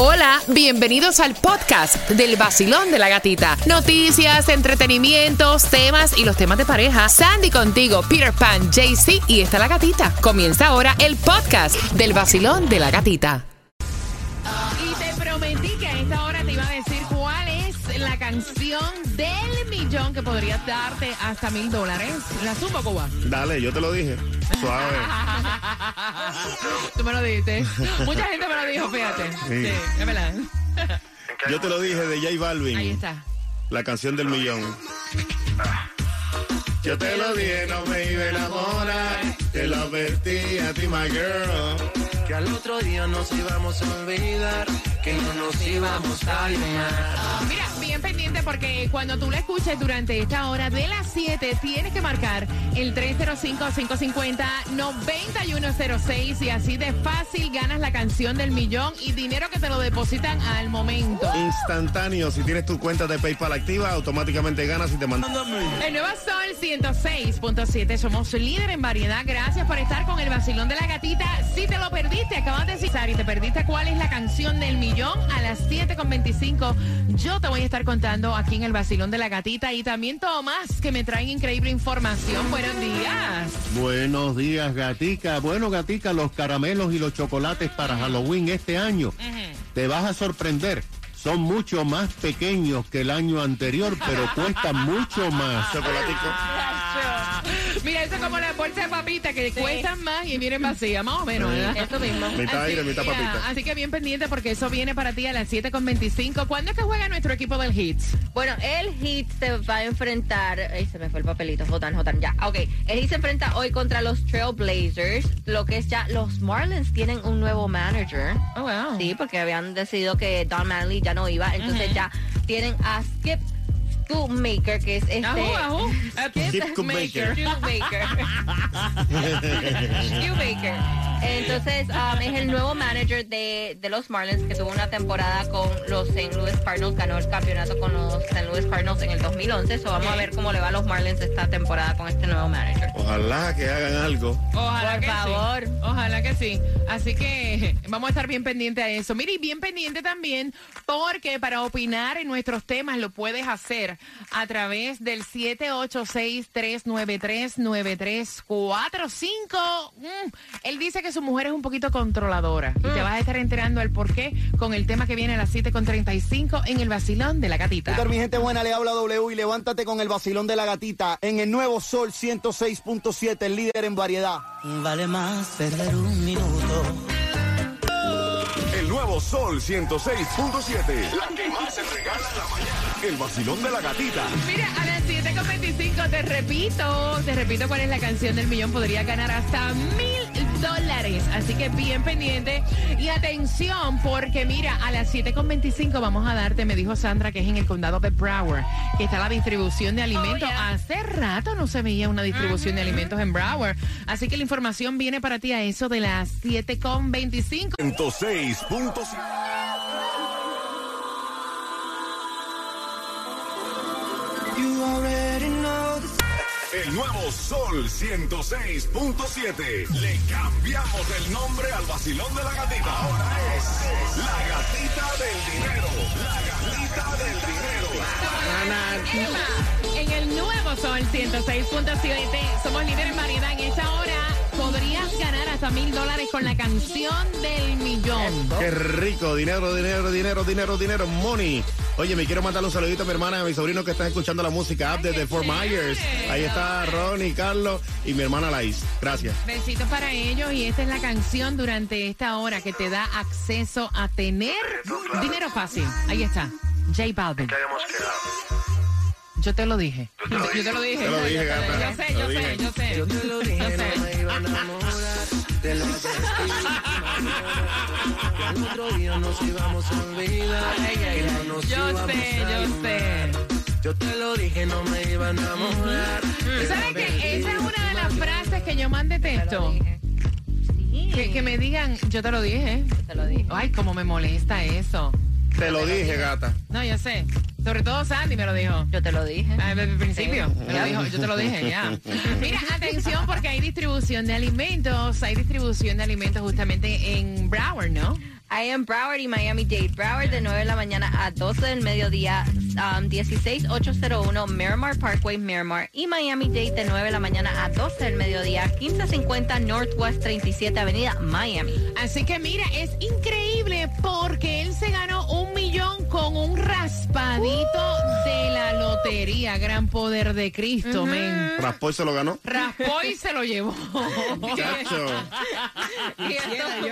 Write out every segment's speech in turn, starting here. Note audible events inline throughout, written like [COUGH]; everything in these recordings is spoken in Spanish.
Hola, bienvenidos al podcast del vacilón de la gatita. Noticias, entretenimientos, temas y los temas de pareja. Sandy contigo, Peter Pan, JC y está la gatita. Comienza ahora el podcast del vacilón de la gatita. Y te prometí que a esta hora te iba a decir cuál es la canción del que podría darte hasta mil dólares. ¿La supo, Cuba? Dale, yo te lo dije. Suave. [LAUGHS] Tú me lo dijiste. Mucha gente me lo dijo, fíjate. Sí. Sí, es verdad. Yo te lo dije de J Balvin. Ahí está. La canción del millón. Yo te lo dije, no me iba a enamorar. Te lo advertí a ti, my girl. Que al otro día nos íbamos a olvidar, que no nos íbamos a llamar. Mira, bien pendiente porque cuando tú la escuches durante esta hora de las 7, tienes que marcar el 305-550-9106 y así de fácil ganas la canción del millón y dinero que te lo depositan al momento. Instantáneo. Si tienes tu cuenta de PayPal activa, automáticamente ganas y te mandan. El nuevo Sol 106.7, somos líder en variedad. Gracias por estar con el vacilón de la gatita. Si te lo perdiste, acabas de citar y te perdiste cuál es la canción del millón a las 7.25. Yo te voy a estar contando aquí en el vacilón de la gatita y también Tomás, que me traen increíble información. Buenos días. Buenos días, Gatica. Bueno, Gatica, los caramelos y los chocolates para Halloween este año. Te vas a sorprender. Son mucho más pequeños que el año anterior, pero cuestan mucho más. [LAUGHS] Chocolatico. Mira, eso es como la bolsa de papitas que cuestan más y vienen vacías, más o menos, ¿verdad? Eso mismo. Mitad aire, mitad papita. así que bien pendiente porque eso viene para ti a las 7.25. ¿Cuándo es que juega nuestro equipo del Hits? Bueno, el Heat se va a enfrentar. Ay, se me fue el papelito. Jotan, Jotan, ya. Ok. El Heat se enfrenta hoy contra los Trailblazers. Lo que es ya. Los Marlins tienen un nuevo manager. Oh, wow. Sí, porque habían decidido que Don Manley ya no iba. Entonces ya tienen a Skip Scootmaker, que es este. Ajú, ajú. Skip Scootmaker. Scootmaker. Scootmaker. [LAUGHS] [LAUGHS] Entonces, um, es el nuevo manager de, de los Marlins que tuvo una temporada con los St. Louis Cardinals, ganó el campeonato con los St. Louis Cardinals en el 2011. So, vamos a ver cómo le va a los Marlins esta temporada con este nuevo manager. Ojalá que hagan algo. Ojalá Por que favor. sí. Ojalá que sí. Así que [LAUGHS] vamos a estar bien pendiente a eso. Mire, y bien pendiente también porque para opinar en nuestros temas lo puedes hacer a través del 786-393-9345. Mm, él dice que su mujer es un poquito controladora y te vas a estar enterando el por qué con el tema que viene a las 7.35 en el vacilón de la gatita. Mi gente buena, le habla W y levántate con el vacilón de la gatita en el nuevo Sol 106.7, el líder en variedad. Vale más perder un minuto. El nuevo Sol 106.7. La que más se regala en la mañana. El vacilón de la gatita. Mira, a las 7.25 te repito, te repito cuál es la canción del millón. Podría ganar hasta mil dólares. Así que bien pendiente. Y atención, porque mira, a las 7.25 vamos a darte, me dijo Sandra, que es en el condado de Broward, que está la distribución de alimentos. Hace rato no se veía una distribución de alimentos en Broward. Así que la información viene para ti a eso de las 7.25. 106.7. El nuevo Sol 106.7. Le cambiamos el nombre al vacilón de la gatita. Ahora es la gatita del dinero. La gatita del dinero. Emma, en el nuevo Sol 106.7, somos líderes en variedad. En esta hora podrías ganar hasta mil dólares con la canción del millón. Qué rico. Dinero, dinero, dinero, dinero, dinero. Money. Oye, me quiero mandar un saludito a mi hermana y a mi sobrino que están escuchando la música app desde Fort Myers. Ahí está Ronnie, Carlos y mi hermana Laís. Gracias. Besitos para ellos y esta es la canción durante esta hora que te da acceso a tener dinero fácil. Ahí está, J Balvin. Yo te lo dije. Yo te lo dije. Te lo dije, gata. Yo sé, Te yo lo sé, dije. yo sé. Yo te lo dije, Yo [LAUGHS] no sé. De lo que Que al otro día nos íbamos a olvidar. que no nos Yo sé, yo sé. Yo te lo dije, no me iba a enamorar. ¿Tú sabes que esa es una de las frases que yo más detesto? Sí. Que, que me digan, yo te lo dije. Te lo dije. Ay, cómo me molesta eso. Te lo dije, gata. No, yo sé. Sobre todo Sandy me lo dijo. Yo te lo dije. Ah, Desde el principio, Sí. me lo dijo, yo te lo dije, ya. [LAUGHS] Mira, atención porque hay distribución de alimentos, hay distribución de alimentos justamente en Broward, ¿no? I am Broward y Miami-Dade. Broward de 9 de la mañana a 12 del mediodía, um, 16801 Miramar Parkway, Miramar. Y Miami-Dade de 9 de la mañana a 12 del mediodía, 1550 Northwest 37 Avenida, Miami. Así que mira, es increíble porque él se ganó un raspadito de la lotería. Gran poder de Cristo, men. Raspó y se lo ganó. Raspó y se lo llevó. Chacho. [LAUGHS] Y esto,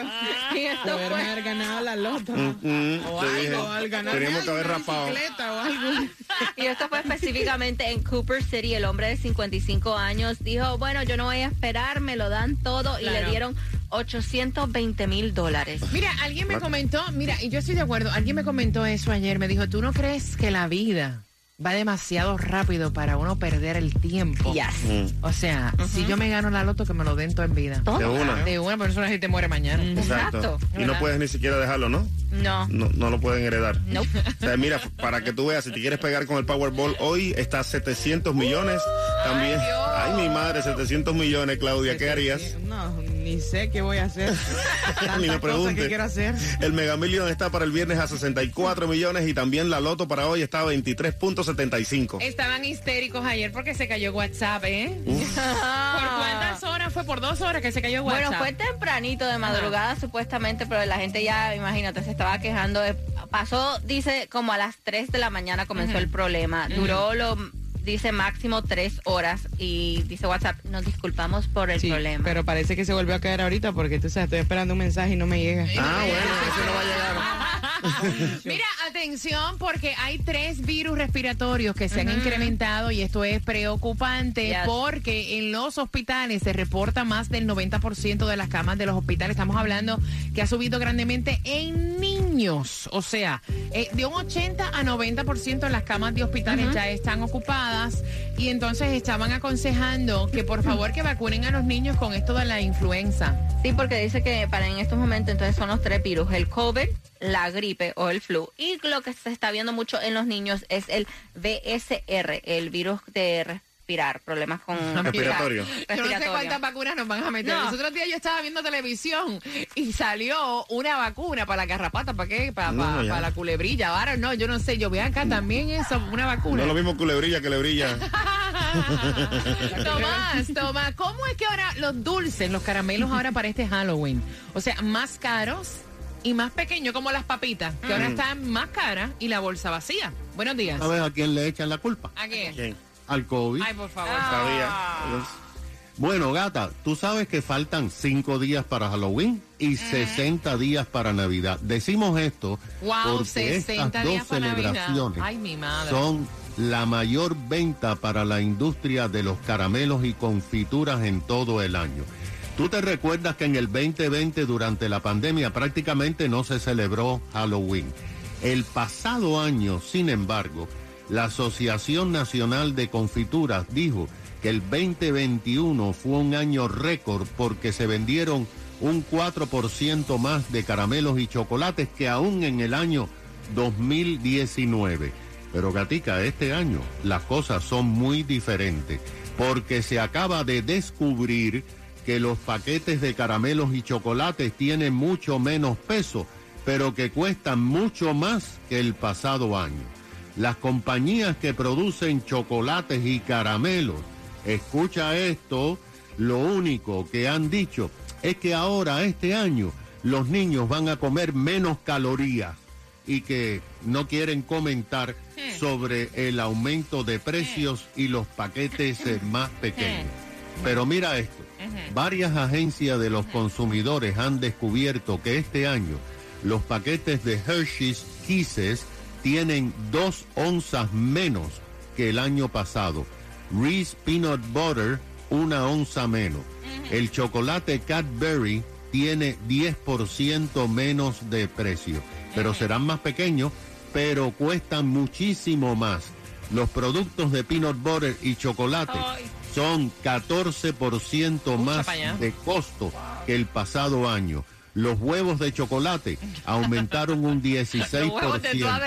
y esto Poderme fue... haber ganado la. Mm, O te algo, dije, al ganar teníamos que algo, haber o algo. [LAUGHS] Y esto fue específicamente en Cooper City. El hombre de 55 años dijo, bueno, yo no voy a esperar, me lo dan todo. Y le dieron 820 mil dólares. Mira, alguien me comentó, mira, y yo estoy de acuerdo, alguien me comentó eso ayer, me dijo, ¿tú no crees que la vida va demasiado rápido para uno perder el tiempo? Yes. O sea, si yo me gano la loto, que me lo den todo en vida. Todo. De una. De una persona si te muere mañana. Exacto. Exacto. Y no puedes ni siquiera dejarlo, ¿no? No. No, no lo pueden heredar. Nope. O sea, mira, para que tú veas, si te quieres pegar con el Powerball, hoy está 700 millones. También. Ay, Dios. Ay, mi madre, 700 millones, Claudia, ¿qué harías? No, ni sé qué voy a hacer. [LAUGHS] Ni me pregunte. que quiero hacer. El Mega Million está para el viernes a 64 millones y también la Loto para hoy está a 23.75. Estaban histéricos ayer porque se cayó WhatsApp, ¿eh? [LAUGHS] ¿Por cuántas horas? Fue por dos horas que se cayó WhatsApp. Bueno, fue tempranito de madrugada supuestamente, pero la gente ya, imagínate, se estaba quejando. de- pasó, dice, como a las 3 de la mañana comenzó el problema. Duró lo, dice, máximo tres horas y dice WhatsApp, nos disculpamos por el Sí, problema. pero parece que se volvió a caer ahorita porque tú sabes, estoy esperando un mensaje y no me llega. Ah, bueno, eso no va a llegar. [LAUGHS] Mira, atención, porque hay tres virus respiratorios que se han incrementado y esto es preocupante Yes. porque en los hospitales se reporta más del 90% de las camas de los hospitales. Estamos hablando que ha subido grandemente en niños. O sea, eh, de un 80 a 90% de las camas de hospitales ya están ocupadas y entonces estaban aconsejando que por favor que vacunen a los niños con esto de la influenza. Sí, porque dice que para en estos momentos entonces son los tres virus, el COVID, la gripe o el flu. Y lo que se está viendo mucho en los niños es el VSR, el virus de respirar, problemas con Respiratorio. Yo no sé respiratorio. cuántas vacunas nos van a meter. No. Los otros días yo estaba viendo televisión y salió una vacuna para la garrapata, ¿para qué? Para, No, para, ya. para la culebrilla. Ahora no, yo no sé, yo veo acá también eso, una No vacuna. es lo mismo culebrilla que le brilla. [LAUGHS] Tomás, Tomás, ¿cómo es que ahora los dulces, los caramelos ahora para este Halloween? O sea, más caros y más pequeños, como las papitas, que ahora están más caras y la bolsa vacía. Buenos días. ¿Sabes a quién le echan la culpa? ¿A? ¿Quién? Al COVID. Ay, por favor. Sabía. Bueno, gata, tú sabes que faltan cinco días para Halloween y 60 días para Navidad. Decimos esto Wow, porque 60 estas dos días para Navidad. celebraciones Ay, mi madre. son la mayor venta para la industria de los caramelos y confituras en todo el año. Tú te recuerdas que en el 2020 durante la pandemia prácticamente no se celebró Halloween. El pasado año, sin embargo, la Asociación Nacional de Confituras dijo que el 2021 fue un año récord porque se vendieron un 4% más de caramelos y chocolates que aún en el año 2019. Pero Gatica, este año las cosas son muy diferentes porque se acaba de descubrir que los paquetes de caramelos y chocolates tienen mucho menos peso, pero que cuestan mucho más que el pasado año. Las compañías que producen chocolates y caramelos, escucha esto, lo único que han dicho es que ahora, este año, los niños van a comer menos calorías y que no quieren comentar sobre el aumento de precios y los paquetes [LAUGHS] más pequeños. Pero mira esto, varias agencias de los consumidores han descubierto que este año los paquetes de Hershey's Kisses tienen dos onzas menos que el año pasado. Reese Peanut Butter, una onza menos. El chocolate Cadbury tiene 10% menos de precio, pero serán más pequeños, pero cuestan muchísimo más. Los productos de peanut butter y chocolate son 14% más de costo que el pasado año. Los huevos de chocolate aumentaron un 16%. [LAUGHS] Los huevos de toda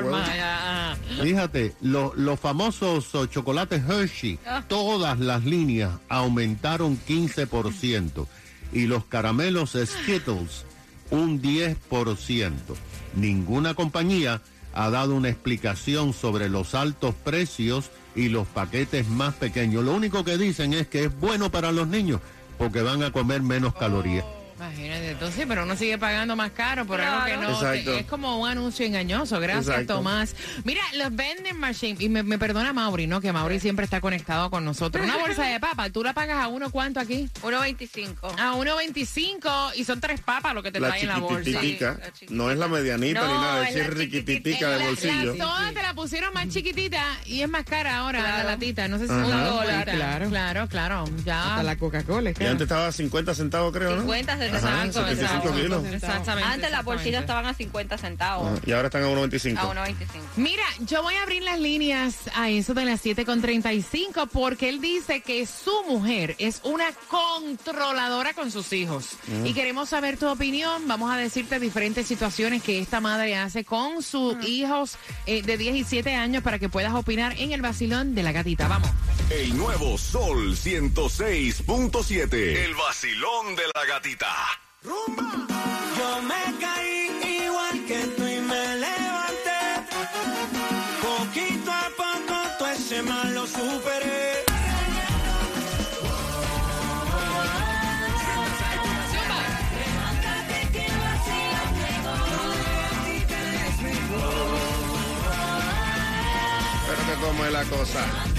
No, ya, ah. Fíjate, lo- los famosos oh, chocolates Hershey, todas las líneas aumentaron 15%. Y los caramelos Skittles un 10%. Ninguna compañía ha dado una explicación sobre los altos precios y los paquetes más pequeños. Lo único que dicen es que es bueno para los niños porque van a comer menos calorías. Imagínate, entonces, pero uno sigue pagando más caro por algo que no. Exacto. Es como un anuncio engañoso. Gracias, Exacto. Tomás. Mira, los vending machine, y me, me perdona Mauri, ¿no? Que Mauri siempre está conectado con nosotros. Una bolsa de papa, ¿tú la pagas a uno cuánto aquí? 1.25. A 1.25 y son tres papas lo que te La trae en la bolsa. Sí, la no es la medianita ni No, nada, es es la riquititica de bolsillo. La toda te la pusieron más chiquitita y es más cara ahora la Claro. latita. No sé si es un dólar. claro. claro, claro. Ya. Hasta la Coca-Cola. Y claro. antes estaba a 50 centavos, creo, ¿no? 50 Ajá, centavos. 75 kilos. Exactamente. Antes las bolsitas exactamente. estaban a 50 centavos. Ajá, Y ahora están a A 1.25. 1.25. Mira, yo voy a abrir las líneas a eso de las 7.35 porque él dice que su mujer es una controladora con sus hijos. Y queremos saber tu opinión. Vamos a decirte diferentes situaciones que esta madre hace con sus hijos eh, de 10 y 7 años para que puedas opinar en el vacilón de la gatita. Vamos. El nuevo Sol 106.7. El vacilón de la gatita. Cómo es la cosa.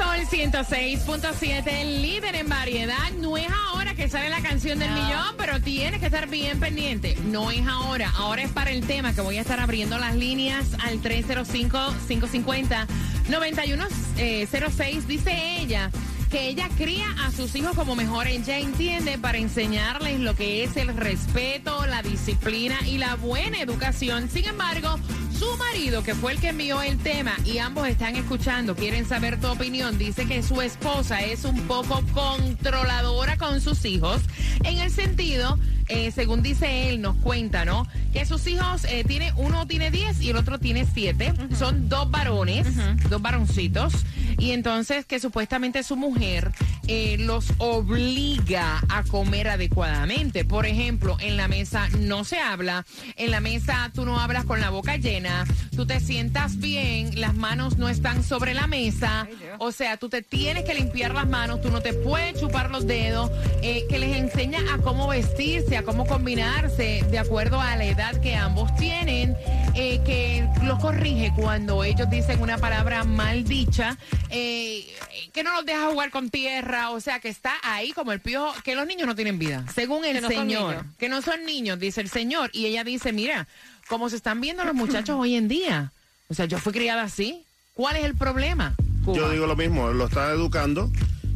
Sol 106.7, el líder en variedad, no es ahora que sale la canción del millón, pero tienes que estar bien pendiente. No es ahora, ahora es para el tema que voy a estar abriendo las líneas al 305-550-9106. Dice ella que ella cría a sus hijos como mejor ella entiende para enseñarles lo que es el respeto, la disciplina y la buena educación. Sin embargo, su marido, que fue el que envió el tema y ambos están escuchando, quieren saber tu opinión, dice que su esposa es un poco controladora con sus hijos, en el sentido, eh, según dice él, nos cuenta, ¿no? Que sus hijos, eh, tiene, uno tiene 10 y el otro tiene 7, son dos varones, dos varoncitos, y entonces que supuestamente su mujer eh, los obliga a comer adecuadamente. Por ejemplo, en la mesa no se habla, en la mesa tú no hablas con la boca llena, tú te sientas bien, las manos no están sobre la mesa, o sea, tú te tienes que limpiar las manos, tú no te puedes chupar los dedos, eh, que les enseña a cómo vestirse, a cómo combinarse de acuerdo a la edad que ambos tienen, eh, que los corrige cuando ellos dicen una palabra mal dicha, eh, que no los deja jugar con tierra, o sea, que está ahí como el piojo, que los niños no tienen vida, según el Que no son Señor, que no son niños, dice el Señor, y ella dice, mira, como se están viendo los muchachos hoy en día, o sea, yo fui criada así, ¿cuál es el problema? Cuba? Yo digo lo mismo, lo está educando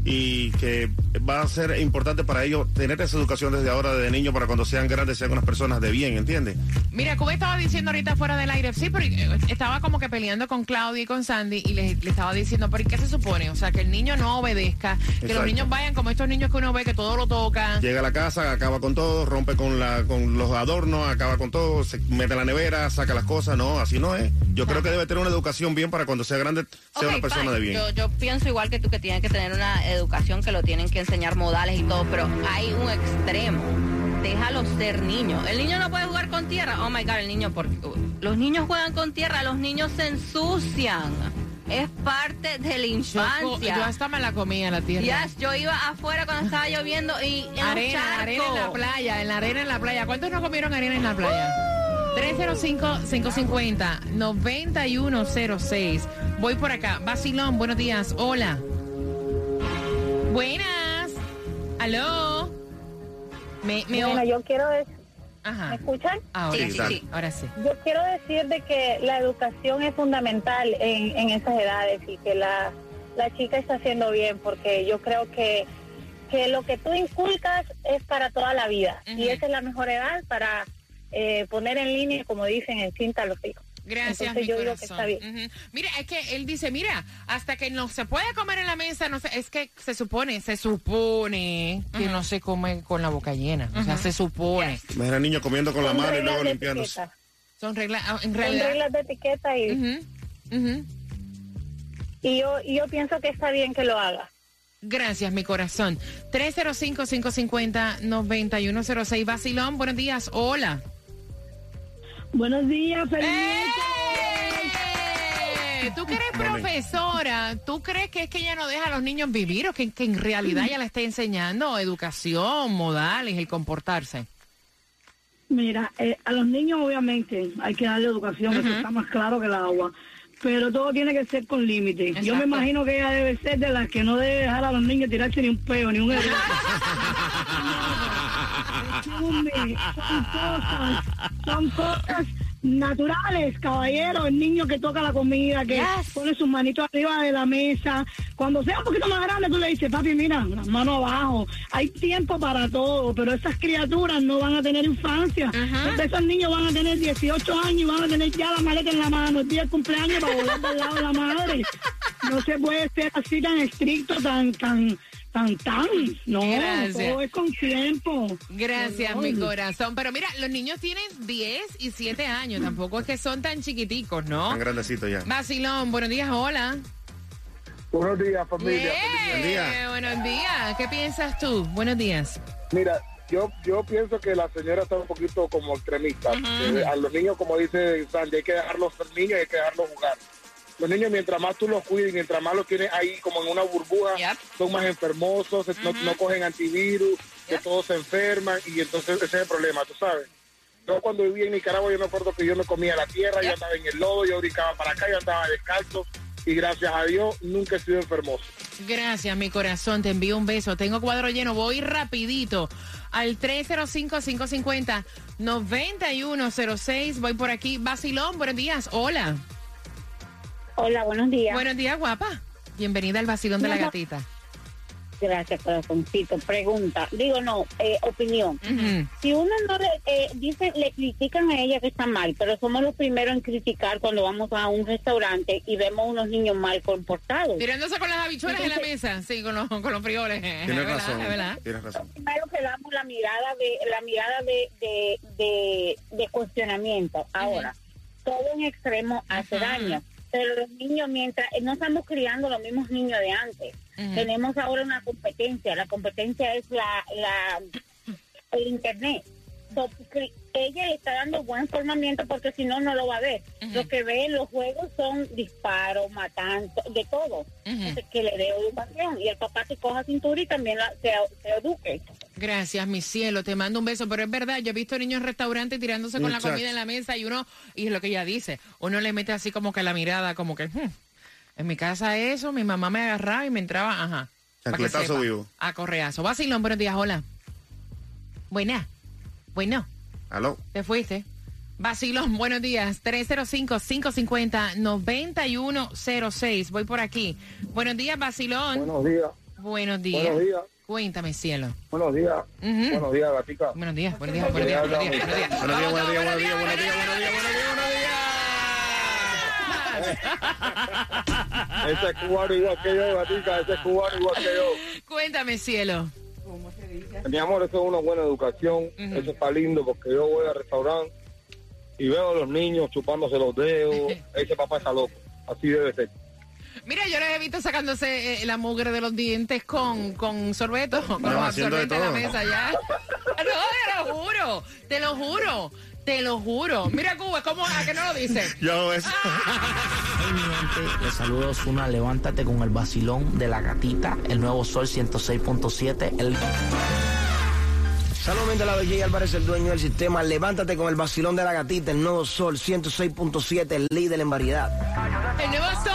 y que va a ser importante para ellos tener esa educación desde ahora, desde niños, para cuando sean grandes, sean unas personas de bien, ¿entiendes? Mira, Cuba estaba diciendo ahorita fuera del aire, sí, pero eh, estaba como que peleando con Claudia y con Sandy y le, le estaba diciendo, pero ¿y qué se supone? O sea, que el niño no obedezca, que los niños vayan como estos niños que uno ve que todo lo tocan. Llega a la casa, acaba con todo, rompe con la con los adornos, acaba con todo, se mete la nevera, saca las cosas, no, así no es. Yo creo que debe tener una educación bien para cuando sea grande, sea una persona fine. de bien. Yo, yo pienso igual que tú que tienen que tener una educación que lo tienen que enseñar modales y todo, pero hay un extremo. Déjalo ser niño. El niño no puede jugar con tierra. Oh my god, el niño, porque los niños juegan con tierra, los niños se ensucian. Es parte de la Yo, infancia. yo hasta me la comía la tierra. Yes, yo iba afuera cuando estaba lloviendo y en Arena, arena en la playa, en la arena en la playa. ¿Cuántos no comieron arena en la playa? 305-550-9106. Voy por acá. Basilón, buenos días. Hola. Buenas. Aló. Me, me Bueno, yo quiero decir, ¿me escuchan? Ahora Sí. Ahora sí. Yo quiero decir de que la educación es fundamental en, en esas edades y que la, la chica está haciendo bien porque yo creo que, que lo que tú inculcas es para toda la vida y esa es la mejor edad para eh, poner en línea, como dicen, en cinta a los hijos. Gracias, Entonces mi yo digo corazón. que está bien. Ujú. Mira, es que él dice, mira, hasta que no se puede comer en la mesa, no sé, es que se supone, se supone que no se come con la boca llena. O sea, se supone. Al niño comiendo con la Son mano y reglas luego limpiándose. etiqueta. Son reglas, ah, en Son realidad. reglas de etiqueta y, y yo, y yo pienso que está bien que lo haga. Gracias, mi corazón. 305-550-9106. Basilón, buenos días. Hola. Buenos días, feliz ¡Eh! Tú que eres profesora, ¿tú crees que es que ella no deja a los niños vivir o que, que en realidad ella le está enseñando educación, modales, el comportarse? Mira, eh, a los niños obviamente hay que darle educación, eso está más claro que el agua. Pero todo tiene que ser con límite. Yo me imagino que ella debe ser de las que no debe dejar a los niños tirarse ni un peo, ni un [LAUGHS] son cosas, son cosas naturales, caballero. El niño que toca la comida, que Yes. pone sus manitos arriba de la mesa. Cuando sea un poquito más grande, tú le dices, papi, mira, las manos abajo. Hay tiempo para todo, pero esas criaturas no van a tener infancia. Entonces, esos niños van a tener 18 años y van a tener ya la maleta en la mano, el día del cumpleaños para volar al lado de la madre. No se puede ser así tan estricto, tan, tan, tan, tan. No, Gracias. todo es con tiempo. Gracias, mi corazón. Pero mira, los niños tienen 10 y 7 años. Tampoco es que son tan chiquiticos, ¿no? Tan grandecito ya. Basilón, buenos días, hola. Buenos días, familia. Bien, día. Buenos días. ¿Qué piensas tú? Buenos días. Mira, yo yo pienso que la señora está un poquito como extremista. Eh, a los niños, como dice Sandy, hay que dejarlos ser niños y hay que dejarlos jugar. Los niños, mientras más tú los cuides, mientras más los tienes ahí como en una burbuja, Yep. son más enfermosos, no, no cogen antivirus, que todos se enferman y entonces ese es el problema, tú sabes. Yo cuando vivía en Nicaragua, yo me acuerdo que yo me comía la tierra, yo andaba en el lodo, yo brincaba para acá, yo andaba descalzo y gracias a Dios nunca he sido enfermoso. Gracias, mi corazón. Te envío un beso. Tengo cuadro lleno. Voy rapidito al 305-550-9106. Voy por aquí. Basilón, buenos días. Hola. Hola, buenos días. Buenos días, guapa. Bienvenida al Basilón de la. Gatita. Gracias, corazoncito. Pregunta, digo no, eh, opinión. Ujú. Si uno no le eh, dice, le critican a ella que está mal, pero somos los primeros en criticar cuando vamos a un restaurante y vemos unos niños mal comportados. Tirándose con las habichuelas en la mesa. Sí, con los, con los frijoles. Es [LAUGHS] Tienes verdad, razón. verdad. Tienes razón. Primero que damos la mirada de la mirada de, de, de, de cuestionamiento. Ahora, todo en extremo hace Ujú. daño. Pero los niños, mientras eh, no estamos criando los mismos niños de antes, tenemos ahora una competencia. La competencia es la, la el internet. So, ella le está dando buen formamiento porque si no, no lo va a ver. Lo que ve en los juegos son disparos, matando, de todo. Entonces, que le dé educación. Y el papá se coja cintura y también la- se, se eduque. Gracias, mi cielo. Te mando un beso. Pero es verdad, yo he visto niños en restaurantes tirándose con la comida en la mesa y uno, y es lo que ella dice, uno le mete así como que la mirada, como que, "Hmm, en mi casa eso, mi mamá me agarraba y me entraba, ajá. que Chancletazo vivo. A correazo. Vacilón, buenos días, hola. Buena. Bueno, Aló. te fuiste. Vacilón, buenos días. 305-550-9106. Voy por aquí. Buenos días, Vacilón. Buenos días, Buenos días. buenos días, Cuéntame, cielo. buenos días, Ujú. buenos días, gatica. Buenos días, buenos días, buenos días, buenos días, buenos días. Buenos días, buenos días, buenos días, buenos días, buenos días, buenos días, buenos días. Ese es cubano igual que yo, gatica, ese es cubano igual que yo. Cuéntame, cielo. Mi amor, eso es una buena educación, eso está lindo porque yo voy al restaurante y veo a los niños chupándose los dedos, [LAUGHS] ese papá está loco, así debe ser. Mira, yo les he visto sacándose eh, la mugre de los dientes con, con sorbeto, con No, los haciendo de absorbentes en la mesa ya. [LAUGHS] No, te lo juro, te lo juro, te lo juro. Mira, Cuba, ¿cómo a que no lo dice? [LAUGHS] Yo eso. Hey, mi gente, les saludo Osuna, levántate con el vacilón de la gatita, el nuevo Sol 106.7, el... Saludamente la DJ Álvarez, el dueño del sistema. Levántate con el vacilón de la gatita, el nuevo sol 106.7, el líder en variedad.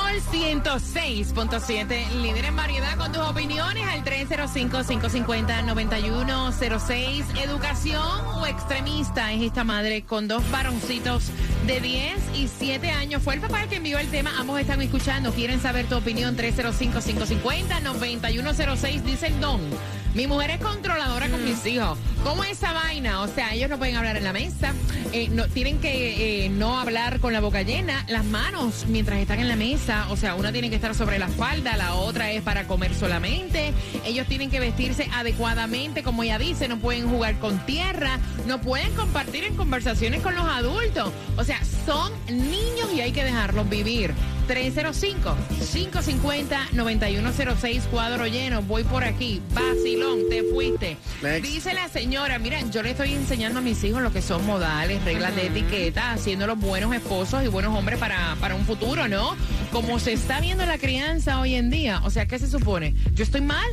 Sol 106.7, líder en variedad con tus opiniones al 305-550-9106. Educación o extremista es esta madre con dos varoncitos de 10 y 7 años. Fue el papá el que envió el tema. Ambos están escuchando. Quieren saber tu opinión. 305-550-9106. Dice el don. Mi mujer es controladora con mis hijos. ¿Cómo es esa vaina? O sea, ellos no pueden hablar en la mesa, eh, no, tienen que eh, no hablar con la boca llena, las manos mientras están en la mesa, o sea, una tiene que estar sobre la falda, la otra es para comer solamente, ellos tienen que vestirse adecuadamente, como ella dice, no pueden jugar con tierra, no pueden compartir en conversaciones con los adultos, o sea, son niños y hay que dejarlos vivir. 305-550-9106, cuadro lleno. Voy por aquí. Vacilón, te fuiste. Next. Dice la señora, mira, yo le estoy enseñando a mis hijos lo que son modales, reglas de etiqueta, haciéndolos buenos esposos y buenos hombres para, para un futuro, ¿no? Como se está viendo la crianza hoy en día. O sea, ¿qué se supone? ¿Yo estoy mal?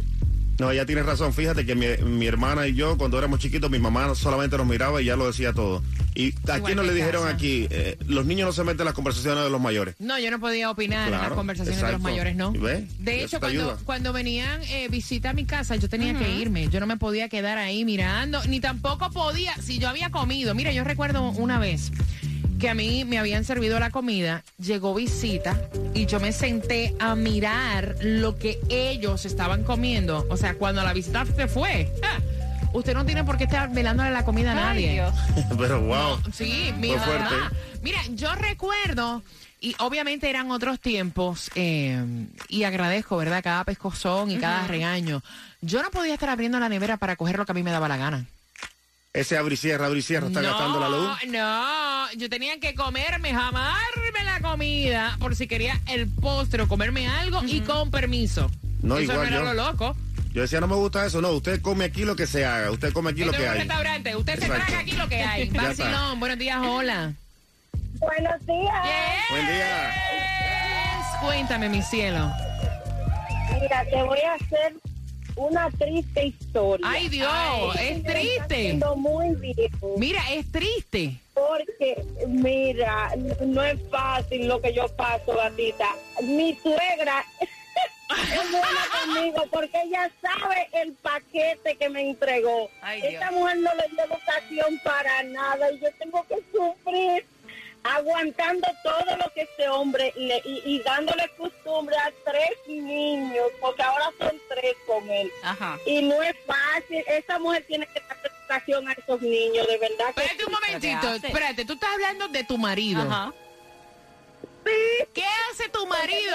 No, ella tiene razón. Fíjate que mi, mi hermana y yo, cuando éramos chiquitos, mi mamá solamente nos miraba y ya lo decía todo. Y aquí no en le dijeron aquí, eh, los niños no se meten en las conversaciones de los mayores. No, yo no podía opinar en las conversaciones de los mayores, ¿no? De hecho, cuando, cuando venían eh, visita a mi casa, yo tenía que irme. Yo no me podía quedar ahí mirando, ni tampoco podía, si yo había comido. Mira, yo recuerdo una vez que a mí me habían servido la comida, llegó visita y yo me senté a mirar lo que ellos estaban comiendo. O sea, cuando la visita se fue, ¡ah! usted no tiene por qué estar velándole la comida a nadie. [LAUGHS] Pero wow. Sí, mi Fue mamá. fuerte. Mira, yo recuerdo, y obviamente eran otros tiempos, eh, y agradezco, ¿verdad? Cada pescozón y cada regaño. Yo no podía estar abriendo la nevera para coger lo que a mí me daba la gana. Ese abre y cierra, abre y cierra, está no, gastando la luz. No, yo tenía que comerme, jamarme la comida por si quería el postre o comerme algo y con permiso. No, Eso igual no era yo. lo loco. Yo decía, no me gusta eso. No, usted come aquí lo que se haga. Usted come aquí lo que un hay. restaurante, usted se traga aquí lo que hay. [LAUGHS] Vacilón, buenos días, hola. Buenos días. Buen día. Yes. Cuéntame, mi cielo. Mira, te voy a hacer una triste historia. Ay, Dios, es triste. muy. Mira, es triste. Porque, mira, no es fácil lo que yo paso, gatita. Mi suegra [LAUGHS] es buena conmigo porque ella sabe el paquete que me entregó. Ay. Esta mujer no le dio educación para nada y yo tengo que sufrir aguantando todo lo que este hombre le, y, y dándole costumbre a tres niños, porque ahora son tres con él. Ajá. Y no es fácil, esa mujer tiene que dar educación a esos niños, de verdad. que Espérate un momentito, espérate, tú estás hablando de tu marido. Ajá.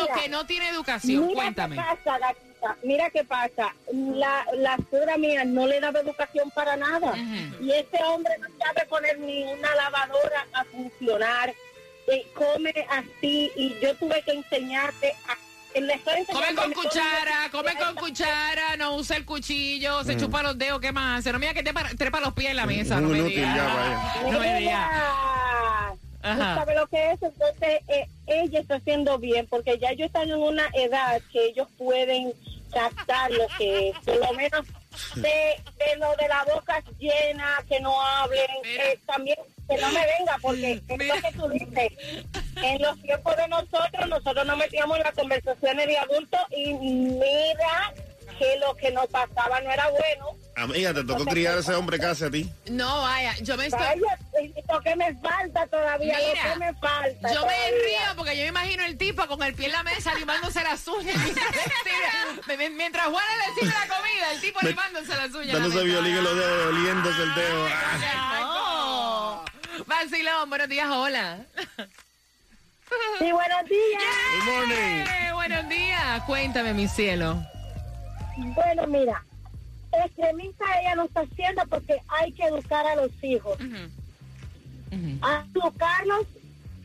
Sí. ¿Qué hace tu marido Mira, que no tiene educación? Mira Cuéntame. qué pasa, gatita. Mira qué pasa. La, la suegra mía no le daba educación para nada. Y ese hombre no sabe poner ni una lavadora a funcionar. Eh, come así y yo tuve que enseñarte a... Le estoy Come enseñando con cuchara, come con cuchara, no usa el cuchillo, se chupa los dedos, ¿qué más hace? No mira que te para- trepa los pies en la mesa. un no me inútil digas. ya, vaya. No me digas. Mira, ¿Tú Ajá. sabes lo que es? Entonces, eh, ella está haciendo bien, porque ya ellos están en una edad que ellos pueden captar lo que es, por lo menos de, de lo de la boca llena, que no hablen, eh, también que no me venga, porque es Mira. lo que tú dices. En los tiempos de nosotros, nosotros nos metíamos en las conversaciones de adultos y mira que lo que nos pasaba no era bueno. Amiga, te tocó criar a ese hombre casi a ti. No, vaya, yo me estoy... Vaya, lo que me falta todavía, Mira, lo que me falta. Yo me río porque yo me imagino el tipo con el pie en la mesa limándose las uñas [LAUGHS] mientras, Juan le sirve la comida, el tipo limándose las uñas. Dándose violín en los dedos, oliéndose el dedo. Ah. No. Vacilón, buenos días, hola. Sí, buenos días. Good morning. Eh, buenos días, cuéntame, mi cielo. Bueno, mira, extremista ella no está haciendo porque hay que educar a los hijos. A educarlos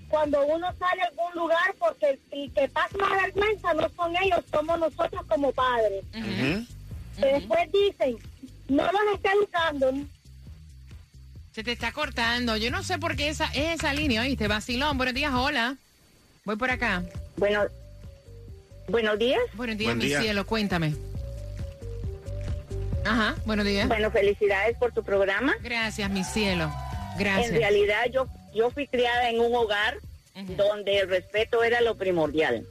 cuando uno sale a algún lugar porque el, que pasa la vergüenza no son ellos, somos nosotros como padres. Ujú. Que después dicen, no los está educando. Se te está cortando. Yo no sé por qué esa es esa línea, ¿oíste? Vacilón, buenos días, hola. Voy por acá. Bueno, buenos días. Buenos días, Buen mi día. cielo, cuéntame. Ajá, buenos días. Bueno, felicidades por tu programa. Gracias, mi cielo. Gracias. En realidad yo, yo fui criada en un hogar donde el respeto era lo primordial.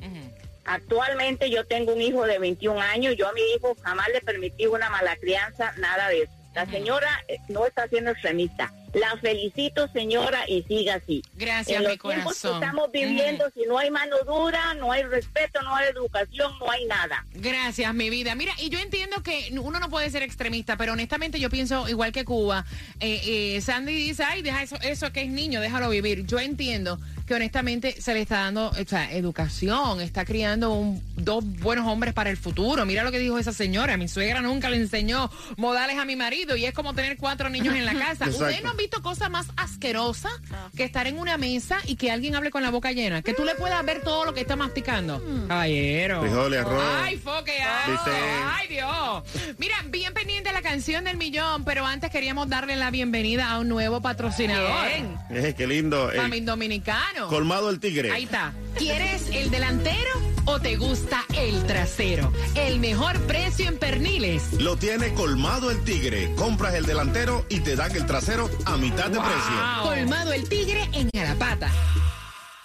Actualmente yo tengo un hijo de 21 años, yo a mi hijo jamás le permití una mala crianza, nada de eso. La señora eh, no está siendo extremista. La felicito, señora, y siga así. Gracias, en mi los tiempos que estamos viviendo, si no hay mano dura, no hay respeto, no hay educación, no hay nada. Gracias, mi vida. Mira, y yo entiendo que uno no puede ser extremista, pero honestamente yo pienso igual que Cuba. Eh, eh, Sandy dice, ay, deja eso, eso que es niño, déjalo vivir. Yo entiendo que honestamente se le está dando o sea, educación, está criando un, dos buenos hombres para el futuro. Mira lo que dijo esa señora. Mi suegra nunca le enseñó modales a mi marido y es como tener cuatro niños en la casa. [LAUGHS] Exacto. ¿Ustedes no han visto cosa más asquerosa que estar en una mesa y que alguien hable con la boca llena? Que tú le puedas ver todo lo que está masticando. Caballero. Frijoles, arroz. Ay, foque, ay, Dios. Mira, bien pendiente la canción del millón, pero antes queríamos darle la bienvenida a un nuevo patrocinador. Eh, qué lindo. Famín dominicano. Colmado del tigre. Ahí está. ¿Quieres el delantero o te gusta el trasero? El mejor precio en perniles. Lo tiene colmado el tigre. Compras el delantero y te dan el trasero a mitad de precio. Colmado el tigre en Garapata.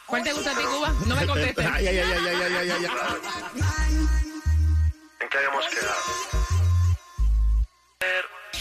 ¿Cuál te gusta a ti, Cuba? No me contestes. [LAUGHS] Ay, ay, ay, ay, ay, ay, ay, ay. ¿En qué habíamos quedado?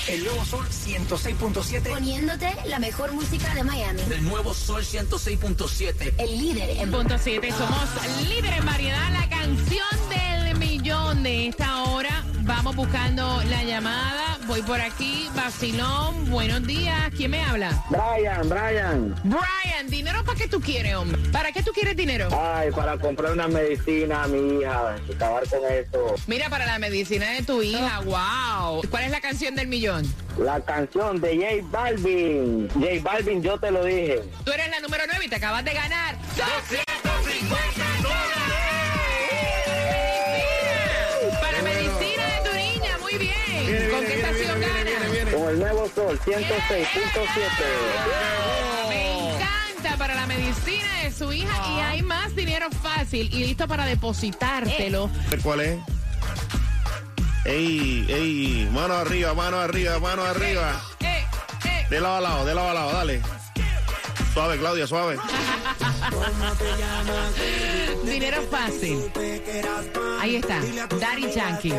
El nuevo Sol 106.7. Poniéndote la mejor música de Miami. El nuevo Sol 106.7. El líder en Punto 7. Somos líder en variedad. La canción del millón de esta hora. Vamos buscando la llamada. Voy por aquí. Vacilón. Buenos días. ¿Quién me habla? Brian, Brian. Brian, ¿dinero para qué tú quieres, hombre? ¿Para qué tú quieres dinero? Ay, para comprar una medicina a mi hija, acabar con eso. Mira, para la medicina de tu hija. ¡Wow! ¿Cuál es la canción del millón? La canción de J Balvin. J Balvin, yo te lo dije. Tú eres la número 9 y te acabas de ganar 250 Con el nuevo Sol 106.7. Me encanta para la medicina de su hija y hay más dinero fácil y listo para depositártelo. ¿Cuál es? Ey, ey, mano arriba, mano arriba, mano arriba. Eh, eh. De lado a lado, de lado a lado, dale. Suave, Claudia, suave. [LAUGHS] Dinero fácil. Ahí está. Daddy Yankee.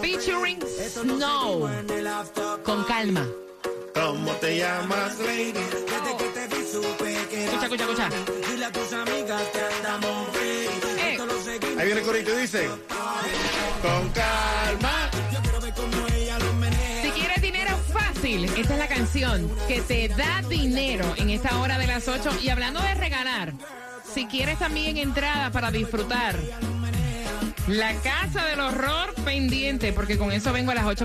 Featuring Snow. Con calma. ¿Cómo te llamas, lady? Escucha, escucha, escucha. Eh, Ahí viene el corito y dice. Con calma. si quieres dinero fácil, esta es la canción que te da dinero en esta hora de las 8. Y hablando de regalar, si quieres también entrada para disfrutar la casa del horror pendiente, porque con eso vengo a las 8.